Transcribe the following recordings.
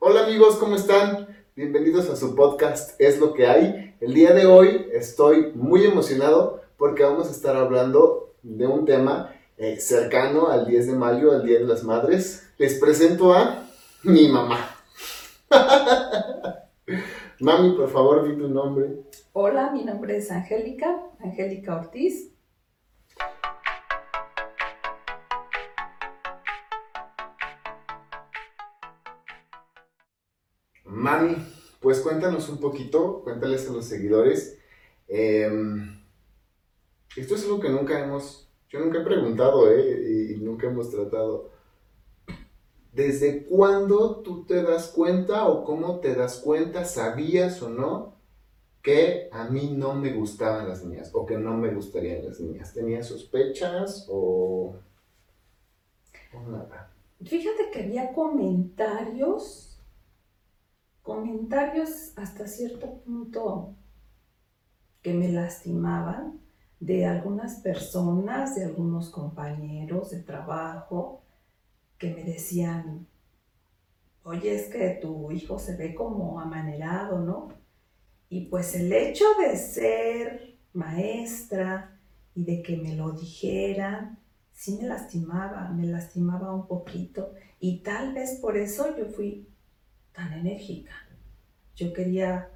Hola amigos, ¿cómo están? Bienvenidos a su podcast Es lo que hay. El día de hoy estoy muy emocionado porque vamos a estar hablando de un tema eh, cercano al 10 de mayo, al Día de las Madres. Les presento a mi mamá. Mami, por favor, di tu nombre. Hola, mi nombre es Angélica, Angélica Ortiz. Mami, pues cuéntanos un poquito, cuéntales a los seguidores. Em, esto es algo que nunca hemos, yo nunca he preguntado, ¿eh? Y nunca hemos tratado. ¿Desde cuándo tú te das cuenta o cómo te das cuenta, sabías o no, que a mí no me gustaban las niñas o que no me gustarían las niñas? ¿Tenías sospechas o, o nada? Fíjate que había comentarios, comentarios hasta cierto punto que me lastimaban de algunas personas, de algunos compañeros de trabajo, que me decían, oye, es que tu hijo se ve como amanerado, ¿no? Y pues el hecho de ser maestra y de que me lo dijeran, sí me lastimaba, me lastimaba un poquito. Y tal vez por eso yo fui tan enérgica. Yo quería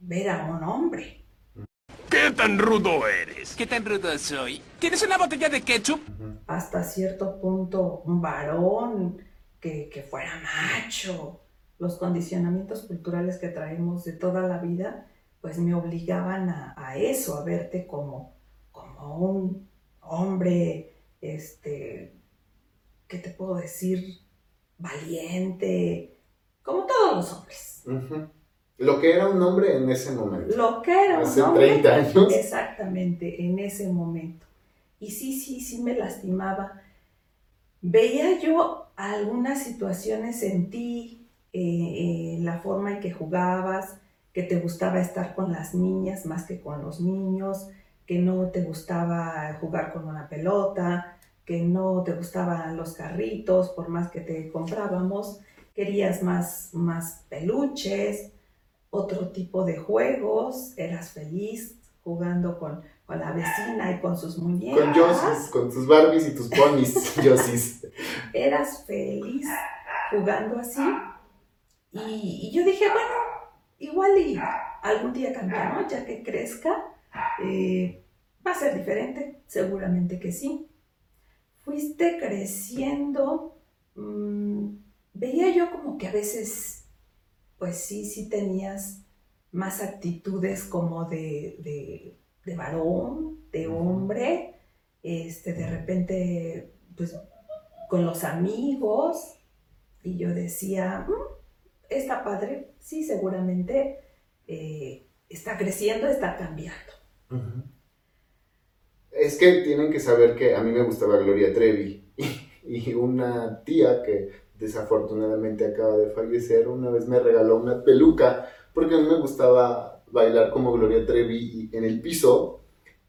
ver a un hombre. ¿Qué tan rudo eres? ¿Qué tan rudo soy? ¿Tienes una botella de ketchup? Hasta cierto punto, un varón que, que fuera macho. Los condicionamientos culturales que traemos de toda la vida, pues me obligaban a, a eso, a verte como, como un hombre, este, ¿qué te puedo decir? Valiente, como todos los hombres. Lo que era un hombre en ese momento. Lo que era un Hace hombre, 30 años. Exactamente, en ese momento. Y sí, sí, sí me lastimaba. Veía yo algunas situaciones en ti, eh, eh, la forma en que jugabas, que te gustaba estar con las niñas más que con los niños, que no te gustaba jugar con una pelota, que no te gustaban los carritos, por más que te comprábamos, querías más, más peluches, otro tipo de juegos, eras feliz jugando con, con la vecina y con sus muñecas. Con Josis, con tus Barbies y tus ponis, Josis. Eras feliz jugando así. Y, y yo dije, bueno, igual y algún día cambiará, ¿no? Ya que crezca, eh, va a ser diferente, seguramente que sí. Fuiste creciendo, mm, veía yo como que a veces, pues sí, sí tenías más actitudes como de, de, de varón, de hombre, este, de repente, pues con los amigos, y yo decía, "Mm, está padre, sí, seguramente eh, está creciendo, está cambiando. Es que tienen que saber que a mí me gustaba Gloria Trevi y una tía que desafortunadamente acaba de fallecer una vez me regaló una peluca porque a mí me gustaba bailar como Gloria Trevi en el piso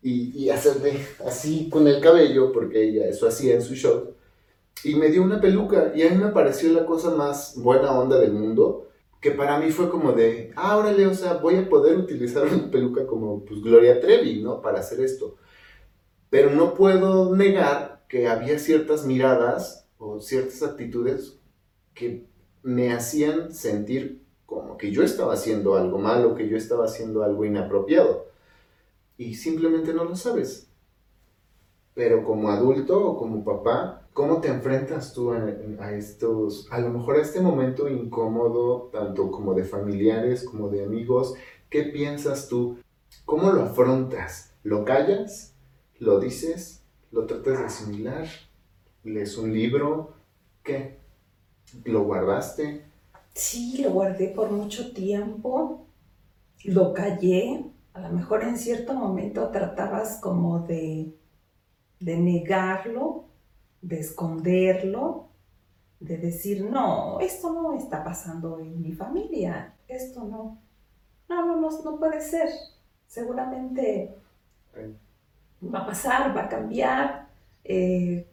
y, y así con el cabello porque ella eso hacía en su show y me dio una peluca y a mí me pareció la cosa más buena onda del mundo que para mí fue como de, ah, órale, o sea, voy a poder utilizar una peluca como pues Gloria Trevi, ¿no? Para hacer esto. Pero no puedo negar que había ciertas miradas ciertas actitudes que me hacían sentir como que yo estaba haciendo algo malo, que yo estaba haciendo algo inapropiado. Y simplemente no lo sabes. Pero como adulto o como papá, ¿cómo te enfrentas tú a, a estos, a lo mejor a este momento incómodo, tanto como de familiares como de amigos? ¿Qué piensas tú? ¿Cómo lo afrontas? ¿Lo callas? ¿Lo dices? ¿Lo tratas de asimilar? ¿Lees un libro? ¿Qué? ¿Lo guardaste? Sí, lo guardé por mucho tiempo, lo callé, a lo mejor en cierto momento tratabas como de, de negarlo, de esconderlo, de decir, no, esto no está pasando en mi familia, esto no, no, no, no, no puede ser, seguramente va a pasar, va a cambiar, eh,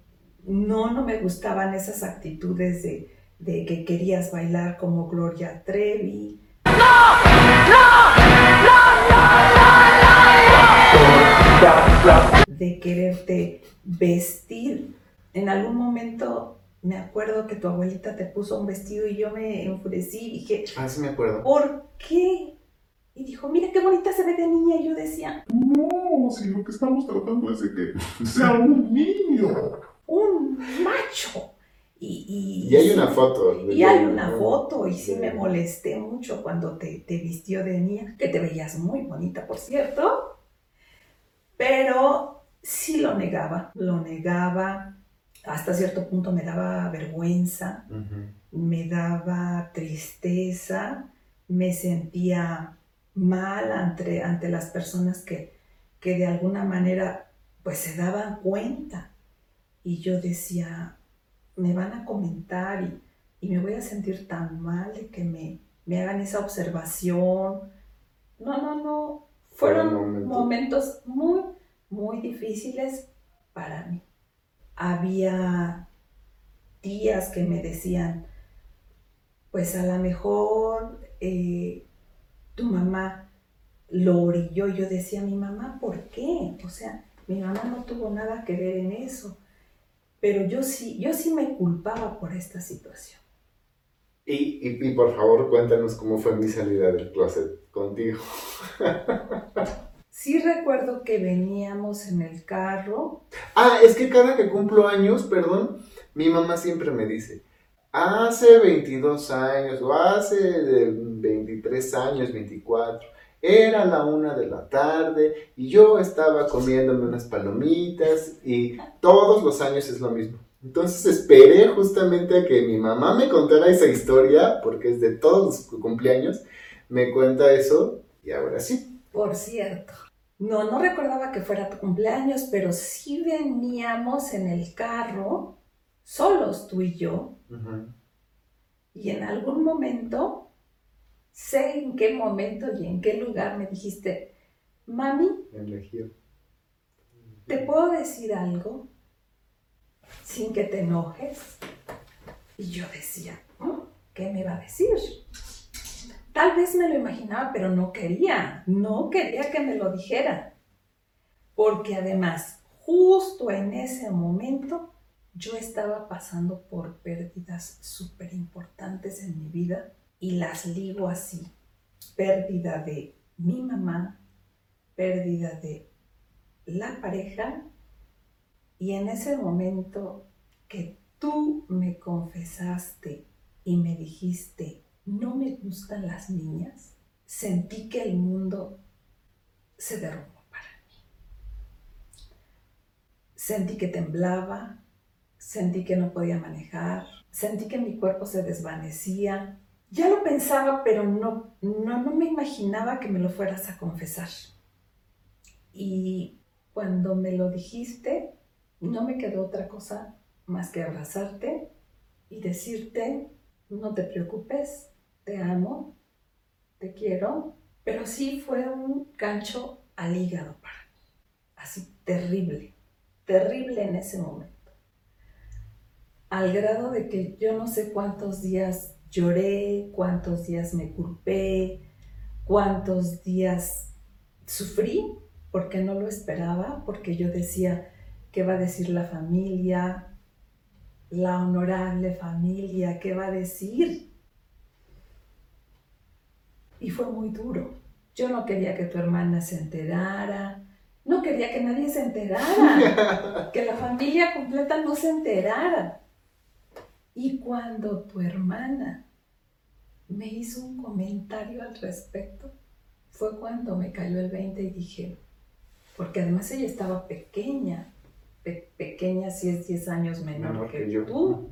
no, no me gustaban esas actitudes de, de que querías bailar como Gloria Trevi. De quererte vestir. En algún momento me acuerdo que tu abuelita te puso un vestido y yo me enfurecí y dije, Ah, sí me acuerdo. ¿por qué? Y dijo, mira qué bonita se ve de niña. Y yo decía, No, si lo que estamos tratando es de que sea un niño. Macho. Y, Y hay una foto. Y hay una foto y sí me molesté mucho cuando te, te vistió de niña, que te veías muy bonita, por cierto, pero sí lo negaba, lo negaba, hasta cierto punto me daba vergüenza, me daba tristeza, me sentía mal ante, ante las personas que, que de alguna manera pues se daban cuenta. Y yo decía, me van a comentar y, y me voy a sentir tan mal de que me, me hagan esa observación. No, no, no. Fueron momentos. muy, muy difíciles para mí. Había tías que me decían, pues a lo mejor eh, tu mamá lo orilló. Yo decía, mi mamá, ¿por qué? O sea, mi mamá no tuvo nada que ver en eso. Pero yo sí, yo sí me culpaba por esta situación. Y, y, y por favor, cuéntanos cómo fue mi salida del closet contigo. Sí recuerdo que veníamos en el carro. Ah, es que cada que cumplo años, perdón, mi mamá siempre me dice, hace 22 años o hace eh, 23 años, 24, era la una de la tarde y yo estaba comiéndome unas palomitas y todos los años es lo mismo. Entonces esperé justamente a que mi mamá me contara esa historia, porque es de todos los cumpleaños, me cuenta eso y ahora sí. Por cierto. No, no recordaba que fuera tu cumpleaños, pero sí veníamos en el carro, solos tú y yo, y en algún momento, sé en qué momento y en qué lugar me dijiste, mami. ¿te puedo decir algo sin que te enojes? Y yo decía, "¿Mm? ¿qué me va a decir? Tal vez me lo imaginaba, pero no quería, no quería que me lo dijera. Porque además, justo en ese momento, yo estaba pasando por pérdidas súper importantes en mi vida y las ligo así. Pérdida de mi mamá, pérdida de la pareja y en ese momento que tú me confesaste y me dijiste, no me gustan las niñas, sentí que el mundo se derrumbó para mí. Sentí que temblaba, sentí que no podía manejar, sentí que mi cuerpo se desvanecía. Ya lo pensaba, pero no, no, no me imaginaba que me lo fueras a confesar. Y cuando me lo dijiste, no me quedó otra cosa más que abrazarte y decirte, no te preocupes, te amo, te quiero, pero sí fue un gancho al hígado para mí, así terrible, terrible en ese momento, al grado de que yo no sé cuántos días lloré, cuántos días me culpé, cuántos días sufrí porque no lo esperaba, porque yo decía, ¿qué va a decir la familia? La honorable familia, ¿qué va a decir? Y fue muy duro. Yo no quería que tu hermana se enterara, no quería que nadie se enterara, que la familia completa no se enterara. Y cuando tu hermana me hizo un comentario al respecto, fue cuando me cayó el 20 y dije, porque además ella estaba pequeña, pe- pequeña si es 10 años menor, Menor que, que yo. tú.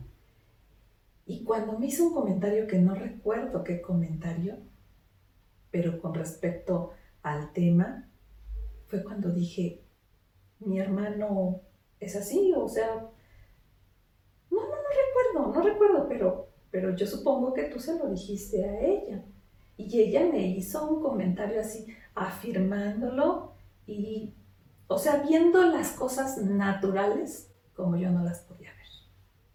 Y cuando me hizo un comentario que no recuerdo qué comentario, pero con respecto al tema, fue cuando dije, mi hermano es así, o sea, no, no, no recuerdo, no recuerdo, pero, pero yo supongo que tú se lo dijiste a ella. Y ella me hizo un comentario así, afirmándolo y, o sea, viendo las cosas naturales como yo no las podía ver.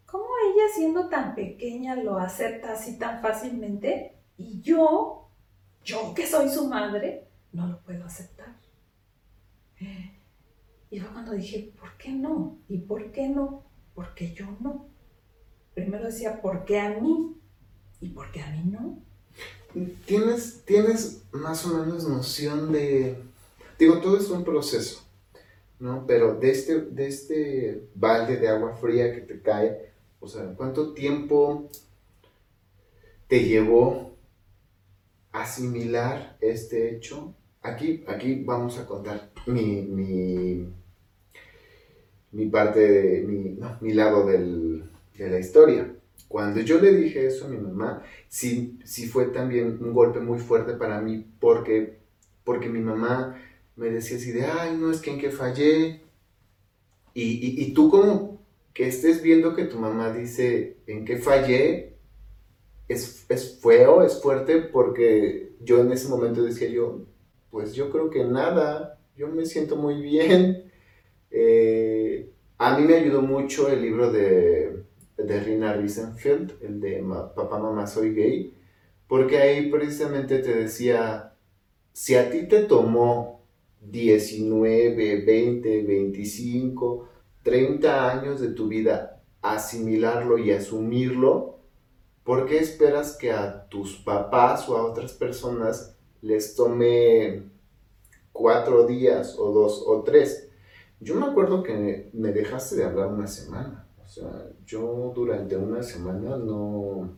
Como ella siendo tan pequeña lo acepta así tan fácilmente y yo, yo que soy su madre, no lo puedo aceptar. Y fue cuando dije, ¿por qué no? ¿Y por qué no? Porque yo no. Primero decía, ¿por qué a mí? ¿Y por qué a mí no? ¿Tienes, tienes más o menos noción de... Digo, todo es un proceso, ¿no? Pero de este, de este balde de agua fría que te cae, o sea, ¿cuánto tiempo te llevó asimilar este hecho? Aquí, aquí vamos a contar mi, mi, mi parte, de, mi, no, mi lado del, de la historia. Cuando yo le dije eso a mi mamá, sí, sí fue también un golpe muy fuerte para mí porque, porque mi mamá me decía así de, ay, no, es que en que fallé. Y, y, y tú como que estés viendo que tu mamá dice en qué fallé, es, es feo, es fuerte, porque yo en ese momento decía yo, pues yo creo que nada, yo me siento muy bien. Eh, a mí me ayudó mucho el libro de, de Rina Riesenfeld, el de Papá, Mamá, Soy Gay, porque ahí precisamente te decía, si a ti te tomó 19, 20, 25, 30 años de tu vida asimilarlo y asumirlo, ¿por qué esperas que a tus papás o a otras personas les tome cuatro días o dos o tres? Yo me acuerdo que me dejaste de hablar una semana. O sea, yo durante una semana no...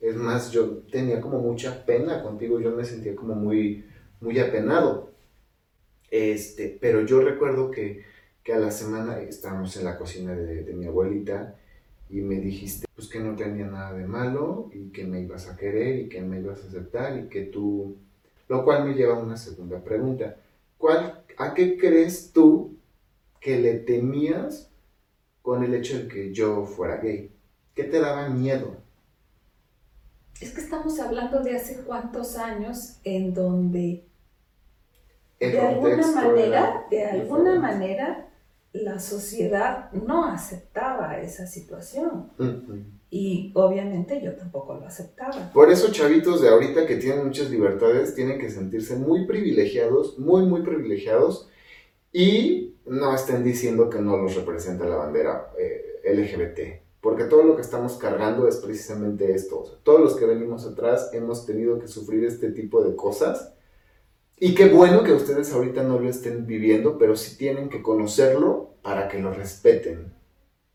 Es más, yo tenía como mucha pena contigo, yo me sentía como muy, muy apenado. Este, pero yo recuerdo que, que a la semana estábamos en la cocina de, mi abuelita y me dijiste pues que no tenía nada de malo y que me ibas a querer y que me ibas a aceptar y que tú... Lo cual me lleva a una segunda pregunta. ¿Cuál, ¿A qué crees tú que le temías con el hecho de que yo fuera gay? ¿Qué te daba miedo? Es que estamos hablando de hace cuántos años en donde El de alguna manera, era de alguna manera, la sociedad no aceptaba esa situación. Y obviamente yo tampoco lo aceptaba. Por eso chavitos de ahorita que tienen muchas libertades tienen que sentirse muy privilegiados, muy, muy privilegiados y no estén diciendo que no los representa la bandera eh, LGBT. Porque todo lo que estamos cargando es precisamente esto. Todos los que venimos atrás hemos tenido que sufrir este tipo de cosas. Y qué bueno que ustedes ahorita no lo estén viviendo, pero sí tienen que conocerlo para que lo respeten.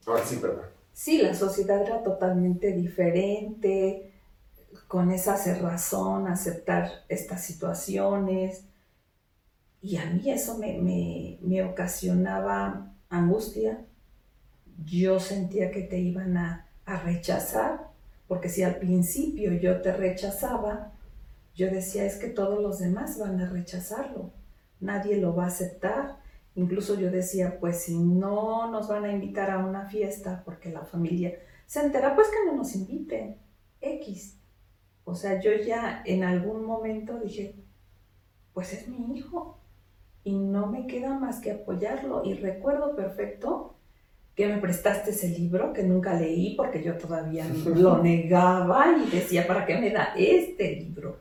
Ahora sí, perdón. Sí, la sociedad era totalmente diferente, con esa cerrazón, aceptar estas situaciones. Y a mí eso me, me, me ocasionaba angustia. Yo sentía que te iban a, a rechazar, porque si al principio yo te rechazaba, yo decía es que todos los demás van a rechazarlo, nadie lo va a aceptar. Incluso yo decía, pues si no nos van a invitar a una fiesta porque la familia se entera, pues que no nos inviten. X. O sea, yo ya en algún momento dije, pues es mi hijo y no me queda más que apoyarlo. Y recuerdo perfecto que me prestaste ese libro que nunca leí porque yo todavía lo negaba y decía, ¿para qué me da este libro?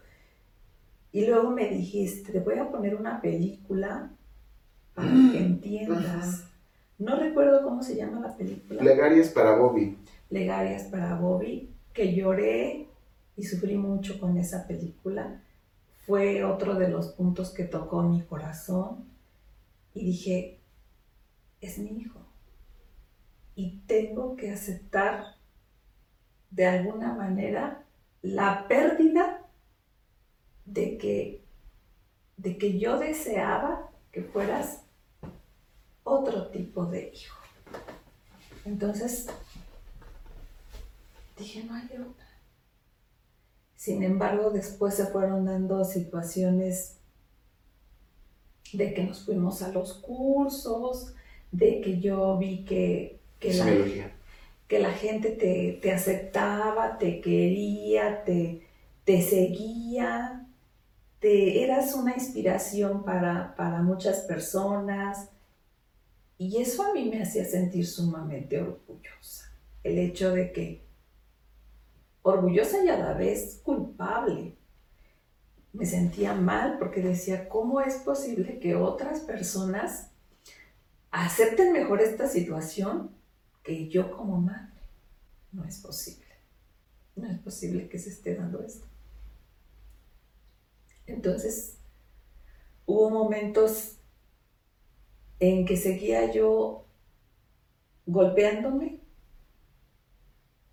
Y luego me dijiste, te voy a poner una película para que entiendas. No recuerdo cómo se llama la película. Plegarias para Bobby. Plegarias para Bobby, que lloré y sufrí mucho con esa película. Fue otro de los puntos que tocó mi corazón y dije, es mi hijo. Y tengo que aceptar de alguna manera la pérdida de que, de que yo deseaba que fueras otro tipo de hijo. Entonces, dije, no hay otra. Sin embargo, después se fueron dando situaciones de que nos fuimos a los cursos, de que yo vi que, que, la, que la gente te, te aceptaba, te quería, te, te seguía, te, eras una inspiración para, para muchas personas. Y eso a mí me hacía sentir sumamente orgullosa. el hecho de que orgullosa y a la vez culpable. Me sentía mal porque decía, ¿cómo es posible que otras personas acepten mejor esta situación que yo como madre? No es posible. No es posible que se esté dando esto. Entonces, hubo momentos en que seguía yo golpeándome.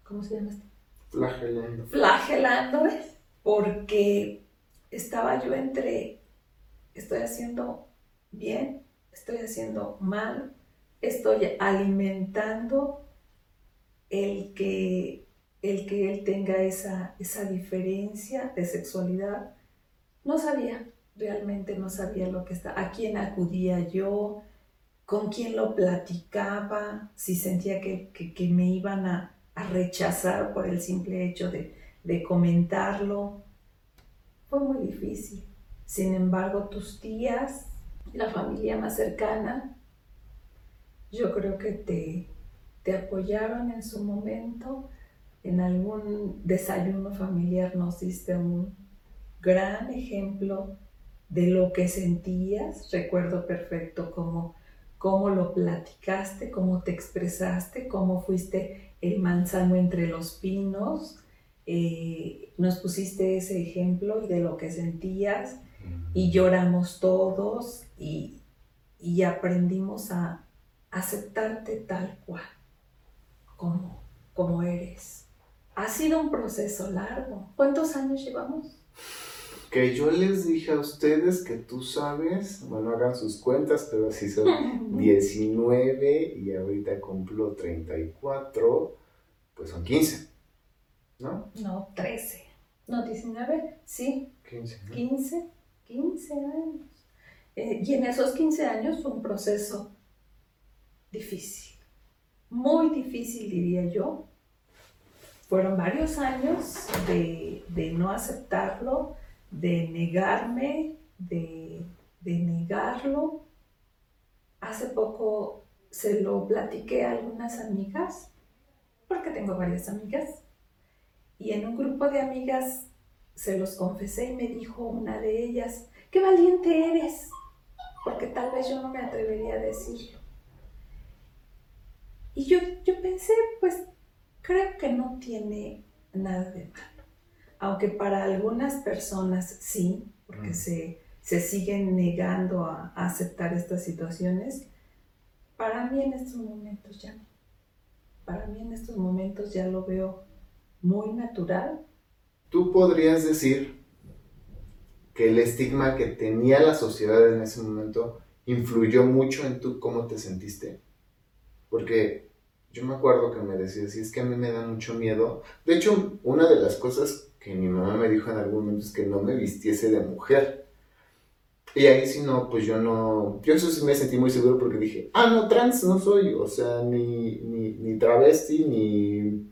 ¿Cómo se llama esto? Flagelando. Flagelándome porque estaba yo entre estoy haciendo bien, estoy haciendo mal, estoy alimentando el que, el que él tenga esa, esa diferencia de sexualidad. No sabía, realmente no sabía lo que está, a quién acudía yo, con quién lo platicaba, si sentía que, me iban a, rechazar por el simple hecho de, de comentarlo. Fue muy difícil. Sin embargo, tus tías, la familia más cercana, yo creo que te, te apoyaron en su momento. En algún desayuno familiar nos diste un gran ejemplo de lo que sentías. Recuerdo perfecto cómo, cómo lo platicaste, cómo te expresaste, cómo fuiste el manzano entre los pinos. Eh, nos pusiste ese ejemplo de lo que sentías y lloramos todos y, y aprendimos a aceptarte tal cual como, como eres. Ha sido un proceso largo. ¿Cuántos años llevamos? Que yo les dije a ustedes que tú sabes, bueno, hagan sus cuentas, pero si son 19 y ahorita cumplo 34, pues son 15, ¿no? No, 13. No, 19, sí. 15. 15, 15 años. Eh, y en esos 15 años fue un proceso difícil muy difícil, diría yo. Fueron varios años de, no aceptarlo, de negarme, de, de negarlo. Hace poco se lo platiqué a algunas amigas, porque tengo varias amigas, y en un grupo de amigas se los confesé y me dijo una de ellas, qué valiente eres, porque tal vez yo no me atrevería a decirlo. Y yo, yo pensé, pues creo que no tiene nada de malo. Aunque para algunas personas sí, porque mm. se, siguen negando a, aceptar estas situaciones, para mí en estos momentos ya no. Para mí en estos momentos ya lo veo muy natural. ¿Tú podrías decir que el estigma que tenía la sociedad en ese momento influyó mucho en tú cómo te sentiste? Porque yo me acuerdo que me decía, si es que a mí me da mucho miedo. De hecho, una de las cosas que mi mamá me dijo en algún momento es que no me vistiese de mujer. Y ahí sí no, pues yo no, yo eso sí me sentí muy seguro porque dije, ah, no, trans no soy, o sea, ni, ni, travesti, ni,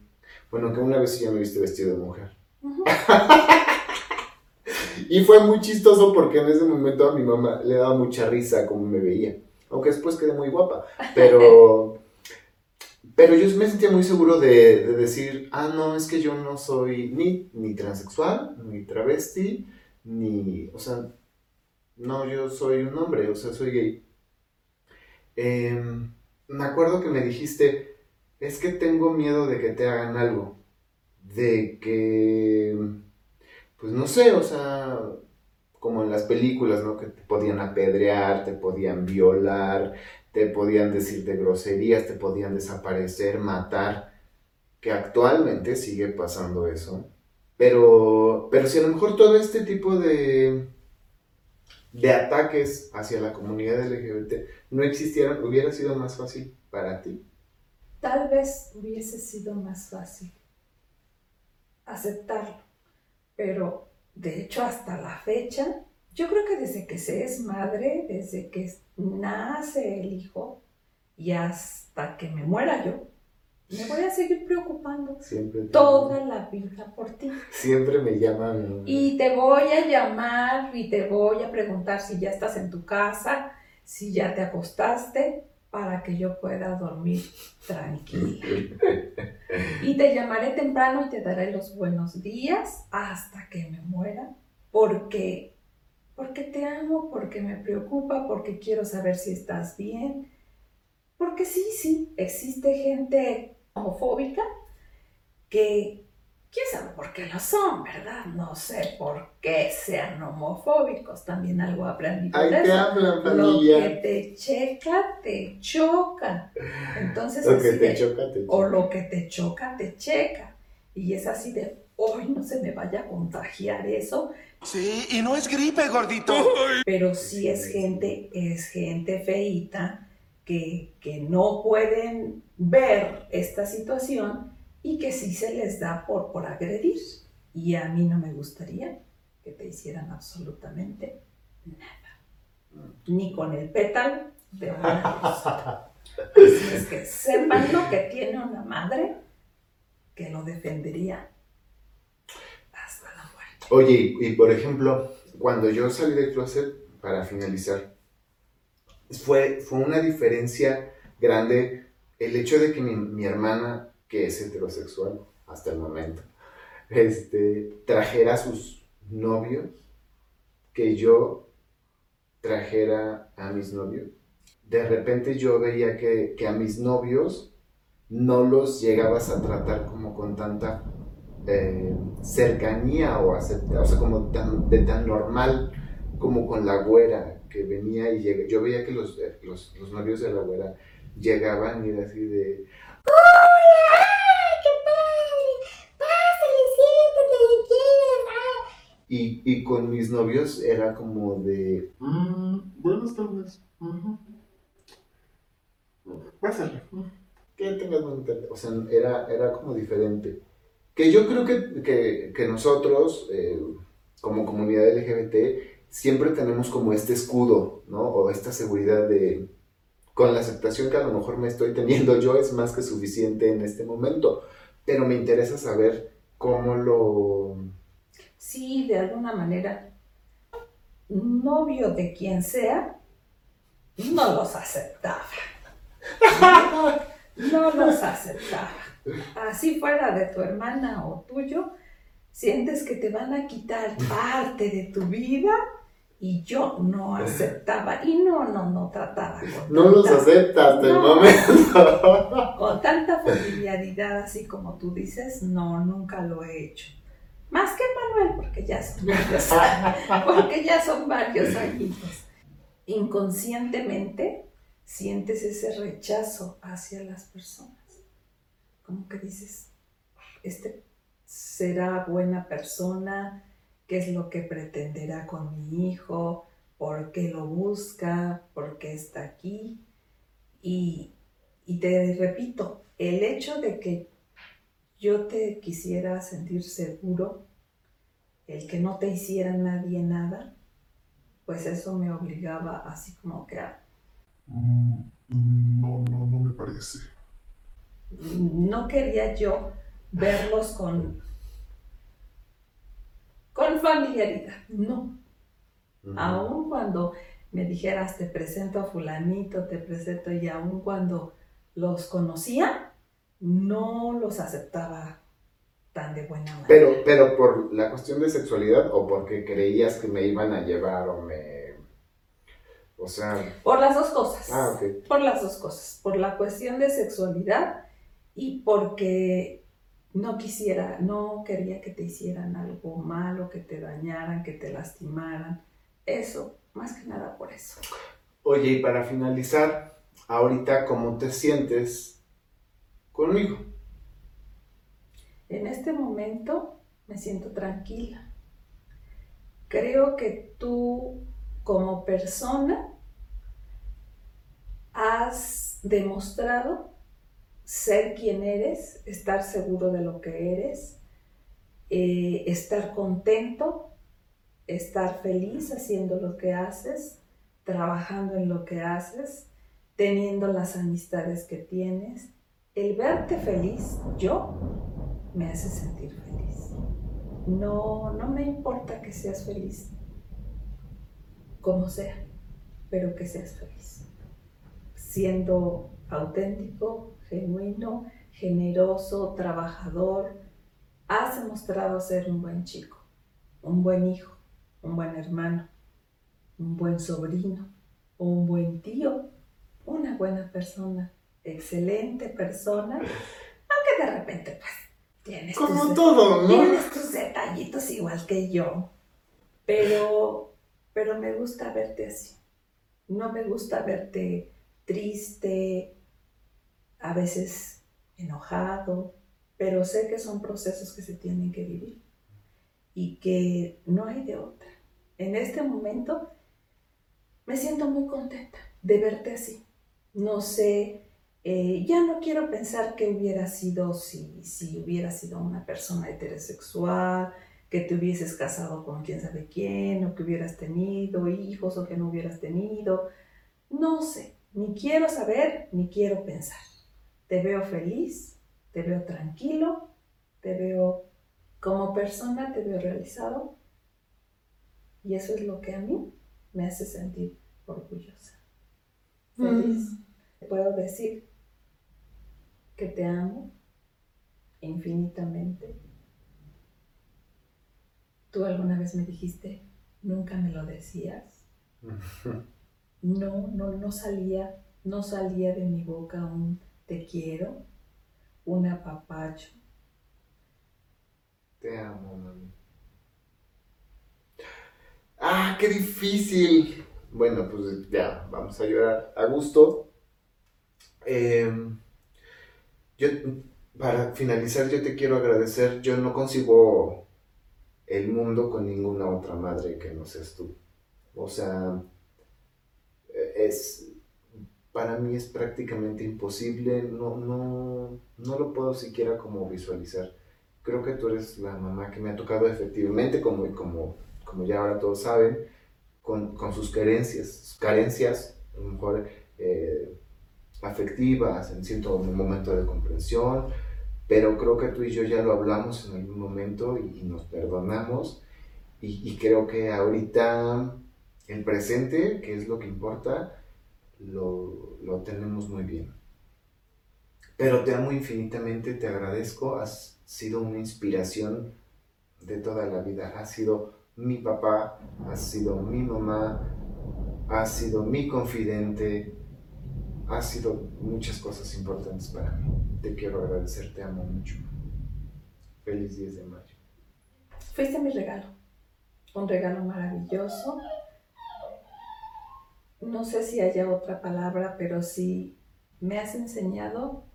bueno, que una vez sí ya me viste vestido de mujer. y fue muy chistoso porque en ese momento a mi mamá le daba mucha risa como me veía, aunque después quedé muy guapa, pero... Pero yo me sentía muy seguro de, decir, ah, no, es que yo no soy ni, ni transexual, ni travesti, ni, o sea, no, yo soy un hombre, o sea, soy gay. Em, me acuerdo que me dijiste, es que tengo miedo de que te hagan algo, de que, pues no sé, o sea, como en las películas, ¿no? Que te podían apedrear, te podían violar, te podían decir de groserías, te podían desaparecer, matar, que actualmente sigue pasando eso. Pero, pero si a lo mejor todo este tipo de, de ataques hacia la comunidad LGBT no existieran, hubiera sido más fácil para ti. Tal vez hubiese sido más fácil aceptarlo, pero de hecho hasta la fecha yo creo que desde que se es madre, desde que nace el hijo y hasta que me muera yo, me voy a seguir preocupando Siempre toda la vida por ti. Siempre me llaman. Y te voy a llamar y te voy a preguntar si ya estás en tu casa, si ya te acostaste, para que yo pueda dormir tranquila. Y te llamaré temprano y te daré los buenos días hasta que me muera, porque, porque te amo, porque me preocupa, porque quiero saber si estás bien. Porque sí, sí, existe gente homofóbica que, quién sabe por qué lo son, ¿verdad? No sé por qué sean homofóbicos, también algo aprendido Ahí te hablan, Lo que familia. te checa, te choca. Entonces, Lo que te de- choca, te o choca. lo que te choca, te checa. Y es así de, hoy no se me vaya a contagiar eso, Sí, y no es gripe, gordito. pero si es gente, es gente feíta que, que no pueden ver esta situación y que sí se les da por, por agredir. Y a mí no me gustaría que te hicieran absolutamente nada. Ni con el pétalo de una rosa. Así es que sepan lo que tiene una madre que lo defendería. Oye, y por ejemplo, cuando yo salí del closet, para finalizar, fue, fue una diferencia grande el hecho de que mi, mi hermana, que es heterosexual hasta el momento, este, trajera a sus novios, que yo trajera a mis novios. De repente yo veía que, que a mis novios no los llegabas a tratar como con tanta eh, cercanía o acepta, o sea, como tan, de tan normal como con la güera que venía y llega. Yo veía que los, eh, los, los novios de la güera llegaban y era así de. Y, y con mis novios era como de. Mm, buenas tardes. Ujú. Pásale. que tengas bonita O sea, era, era como diferente. Que yo creo que, que, que nosotros, eh, como comunidad LGBT, siempre tenemos como este escudo, ¿no? O esta seguridad de, con la aceptación que a lo mejor me estoy teniendo yo, es más que suficiente en este momento. Pero me interesa saber cómo lo... Sí, de alguna manera, novio de quien sea, no los aceptaba. No los aceptaba. Así fuera de tu hermana o tuyo, sientes que te van a quitar parte de tu vida y yo no aceptaba. Y no, no, no trataba con No los tanta- acepta hasta el No. momento. con tanta familiaridad así como tú dices, no, nunca lo he hecho. Más que Manuel, porque ya son varios porque ya son varios añitos. Inconscientemente sientes ese rechazo hacia las personas. Como que dices, este será buena persona, qué es lo que pretenderá con mi hijo, por qué lo busca, por qué está aquí. Y, y te repito, el hecho de que yo te quisiera sentir seguro, el que no te hiciera nadie nada, pues eso me obligaba así como que a... Mm, no, no, no me parece. No quería yo verlos con... con familiaridad, no. Aun cuando me dijeras te presento a fulanito, te presento y aun cuando los conocía, no los aceptaba tan de buena manera. Pero, pero por la cuestión de sexualidad o porque creías que me iban a llevar o me... O sea... Por las dos cosas. Ah, ok. Por las dos cosas. Por la cuestión de sexualidad y porque no quisiera, no quería que te hicieran algo malo, que te dañaran, que te lastimaran. Eso, más que nada por eso. Oye, y para finalizar, ahorita, ¿cómo te sientes conmigo? En este momento me siento tranquila. Creo que tú como persona has demostrado ser quien eres, estar seguro de lo que eres, eh, estar contento, estar feliz haciendo lo que haces, trabajando en lo que haces, teniendo las amistades que tienes. El verte feliz, yo, me hace sentir feliz. No, no me importa que seas feliz, como sea, pero que seas feliz. siendo auténtico, genuino, generoso, trabajador, has demostrado ser un buen chico, un buen hijo, un buen hermano, un buen sobrino, un buen tío, una buena persona, excelente persona, aunque de repente pues tienes Como tus, todo, ¿no? tienes tus detallitos igual que yo, pero, pero me gusta verte así. No me gusta verte triste, a veces enojado, pero sé que son procesos que se tienen que vivir y que no hay de otra. En este momento me siento muy contenta de verte así. No sé, eh, ya no quiero pensar que hubiera sido si, si hubiera sido una persona heterosexual, que te hubieses casado con quién sabe quién, o que hubieras tenido hijos o que no hubieras tenido. No sé, ni quiero saber, ni quiero pensar. Te veo feliz, te veo tranquilo, te veo como persona, te veo realizado. Y eso es lo que a mí me hace sentir orgullosa. Feliz. Puedo decir que te amo infinitamente. Tú alguna vez me dijiste, nunca me lo decías. No, no, no salía, no salía de mi boca un te quiero, un apapacho. Te amo, mami. Ah, qué difícil. Bueno, pues ya, vamos a llorar a gusto. Eh, yo, para finalizar, yo te quiero agradecer. Yo no concibo el mundo con ninguna otra madre que no seas tú. O sea, es, para mí es prácticamente imposible. No, no, no lo puedo siquiera como visualizar. Creo que tú eres la mamá que me ha tocado efectivamente, como, como, como ya ahora todos saben, con, con sus carencias, carencias, a lo mejor eh, afectivas, en cierto momento de comprensión, pero creo que tú y yo ya lo hablamos en algún momento y, y nos perdonamos y, y, creo que ahorita el presente, que es lo que importa, lo, lo tenemos muy bien. Pero te amo infinitamente, te agradezco, has sido una inspiración de toda la vida, has sido mi papá, has sido mi mamá, has sido mi confidente, has sido muchas cosas importantes para mí. Te quiero agradecer, te amo mucho. Feliz 10 de mayo. Fuiste mi regalo, un regalo maravilloso. No sé si haya otra palabra, pero sí me has enseñado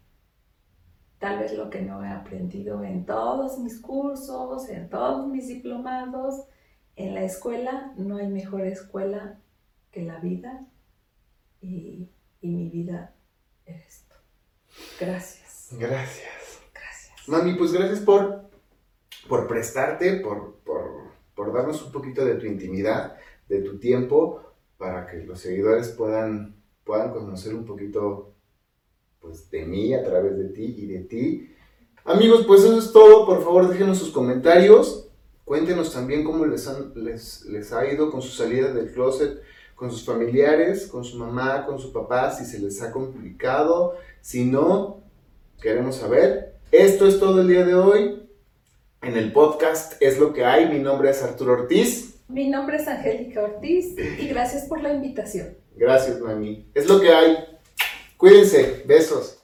tal vez lo que no he aprendido en todos mis cursos, en todos mis diplomados. En la escuela no hay mejor escuela que la vida y, y mi vida eres tú. Gracias. Gracias. Gracias. Mami, pues gracias por, por prestarte, por, por, por darnos un poquito de tu intimidad, de tu tiempo, para que los seguidores puedan, puedan conocer un poquito pues, de mí a través de ti y de ti. Amigos, pues eso es todo. Por favor, déjenos sus comentarios. Cuéntenos también cómo les, han, les, les ha ido con su salida del closet, con sus familiares, con su mamá, con su papá, si se les ha complicado. Si no, queremos saber. Esto es todo el día de hoy. En el podcast es lo que hay. Mi nombre es Arturo Ortiz. Mi nombre es Angélica Ortiz y gracias por la invitación. Gracias, mami. Es lo que hay. Cuídense. Besos.